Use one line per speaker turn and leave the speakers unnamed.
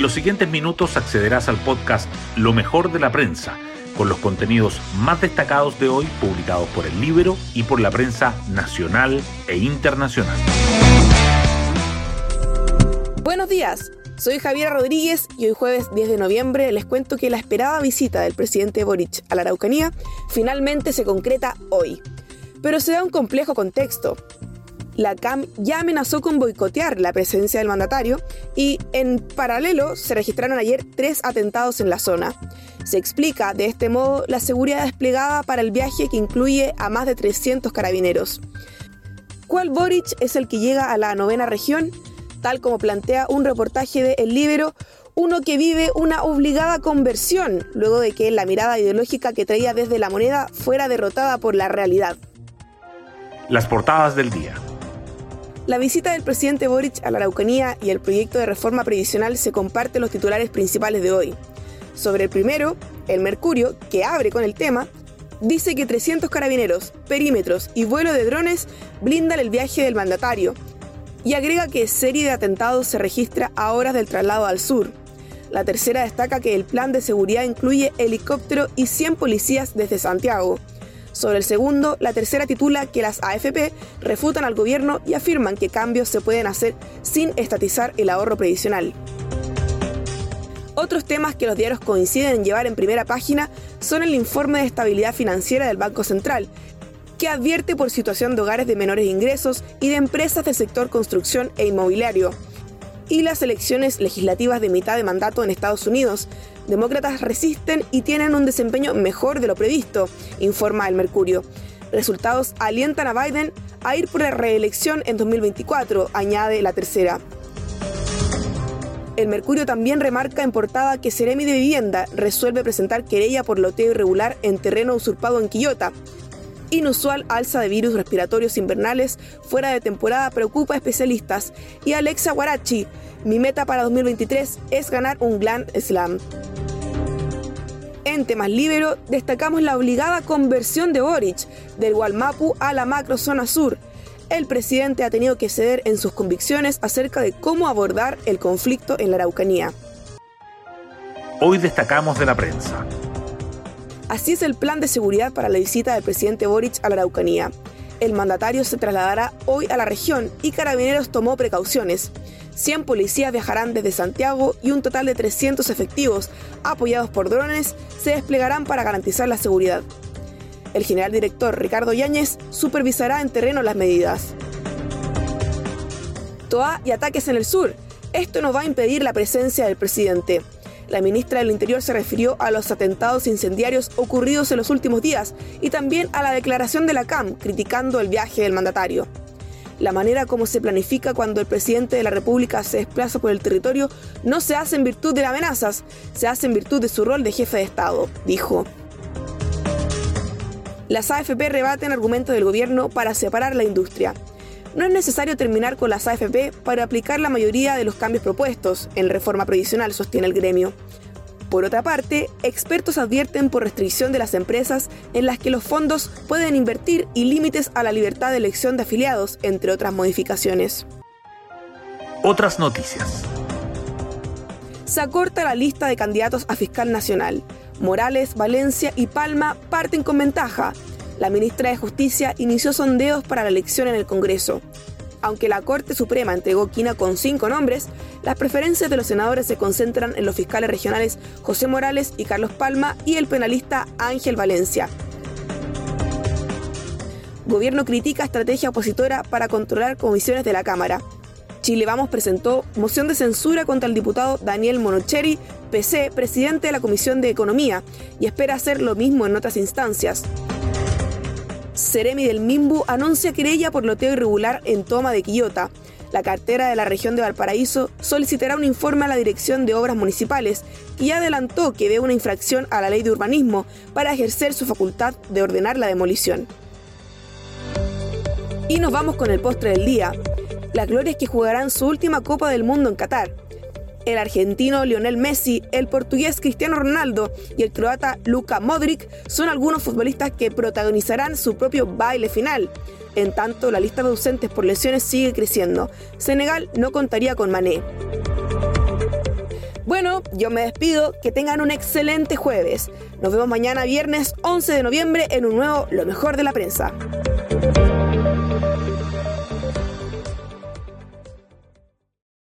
En los siguientes minutos accederás al podcast Lo mejor de la prensa, con los contenidos más destacados de hoy publicados por el libro y por la prensa nacional e internacional.
Buenos días, soy Javiera Rodríguez y hoy jueves 10 de noviembre les cuento que la esperada visita del presidente Boric a la Araucanía finalmente se concreta hoy. Pero se da un complejo contexto la CAM ya amenazó con boicotear la presencia del mandatario y en paralelo se registraron ayer tres atentados en la zona. Se explica de este modo la seguridad desplegada para el viaje que incluye a más de 300 carabineros. ¿Cuál Boric es el que llega a la novena región? Tal como plantea un reportaje de El Libero, uno que vive una obligada conversión luego de que la mirada ideológica que traía desde la moneda fuera derrotada por la realidad.
Las portadas del día.
La visita del presidente Boric a la Araucanía y el proyecto de reforma previsional se comparten los titulares principales de hoy. Sobre el primero, el Mercurio, que abre con el tema, dice que 300 carabineros, perímetros y vuelo de drones blindan el viaje del mandatario y agrega que serie de atentados se registra a horas del traslado al sur. La tercera destaca que el plan de seguridad incluye helicóptero y 100 policías desde Santiago. Sobre el segundo, la tercera titula que las AFP refutan al gobierno y afirman que cambios se pueden hacer sin estatizar el ahorro previsional. Otros temas que los diarios coinciden en llevar en primera página son el informe de estabilidad financiera del Banco Central, que advierte por situación de hogares de menores ingresos y de empresas del sector construcción e inmobiliario, y las elecciones legislativas de mitad de mandato en Estados Unidos, demócratas resisten y tienen un desempeño mejor de lo previsto, informa el Mercurio. Resultados alientan a Biden a ir por la reelección en 2024, añade la tercera. El Mercurio también remarca en portada que Ceremi de Vivienda resuelve presentar querella por loteo irregular en terreno usurpado en Quillota. Inusual alza de virus respiratorios invernales fuera de temporada preocupa a especialistas y Alexa Guarachi, mi meta para 2023 es ganar un Grand Slam. En temas libero, destacamos la obligada conversión de Boric del Gualmapu a la macrozona sur. El presidente ha tenido que ceder en sus convicciones acerca de cómo abordar el conflicto en la Araucanía.
Hoy destacamos de la prensa.
Así es el plan de seguridad para la visita del presidente Boric a la Araucanía. El mandatario se trasladará hoy a la región y Carabineros tomó precauciones. 100 policías viajarán desde Santiago y un total de 300 efectivos, apoyados por drones, se desplegarán para garantizar la seguridad. El general director Ricardo Yáñez supervisará en terreno las medidas. Toa y ataques en el sur. Esto no va a impedir la presencia del presidente. La ministra del Interior se refirió a los atentados incendiarios ocurridos en los últimos días y también a la declaración de la CAM criticando el viaje del mandatario. La manera como se planifica cuando el presidente de la República se desplaza por el territorio no se hace en virtud de amenazas, se hace en virtud de su rol de jefe de Estado, dijo. Las AFP rebaten argumentos del gobierno para separar la industria. No es necesario terminar con las AFP para aplicar la mayoría de los cambios propuestos en reforma previsional, sostiene el gremio. Por otra parte, expertos advierten por restricción de las empresas en las que los fondos pueden invertir y límites a la libertad de elección de afiliados, entre otras modificaciones.
Otras noticias.
Se acorta la lista de candidatos a fiscal nacional. Morales, Valencia y Palma parten con ventaja, la ministra de Justicia inició sondeos para la elección en el Congreso. Aunque la Corte Suprema entregó quina con cinco nombres, las preferencias de los senadores se concentran en los fiscales regionales José Morales y Carlos Palma y el penalista Ángel Valencia. Gobierno critica estrategia opositora para controlar comisiones de la Cámara. Chile Vamos presentó moción de censura contra el diputado Daniel Monocheri, PC, presidente de la Comisión de Economía, y espera hacer lo mismo en otras instancias. Ceremi del Mimbu anuncia querella por loteo irregular en toma de Quillota. La cartera de la región de Valparaíso solicitará un informe a la Dirección de Obras Municipales, que ya adelantó que ve una infracción a la ley de urbanismo para ejercer su facultad de ordenar la demolición. Y nos vamos con el postre del día. Las glorias que jugarán su última Copa del Mundo en Qatar el argentino Lionel Messi, el portugués Cristiano Ronaldo y el croata Luka Modric son algunos futbolistas que protagonizarán su propio baile final. En tanto, la lista de ausentes por lesiones sigue creciendo. Senegal no contaría con Mané. Bueno, yo me despido, que tengan un excelente jueves. Nos vemos mañana viernes 11 de noviembre en un nuevo Lo mejor de la prensa.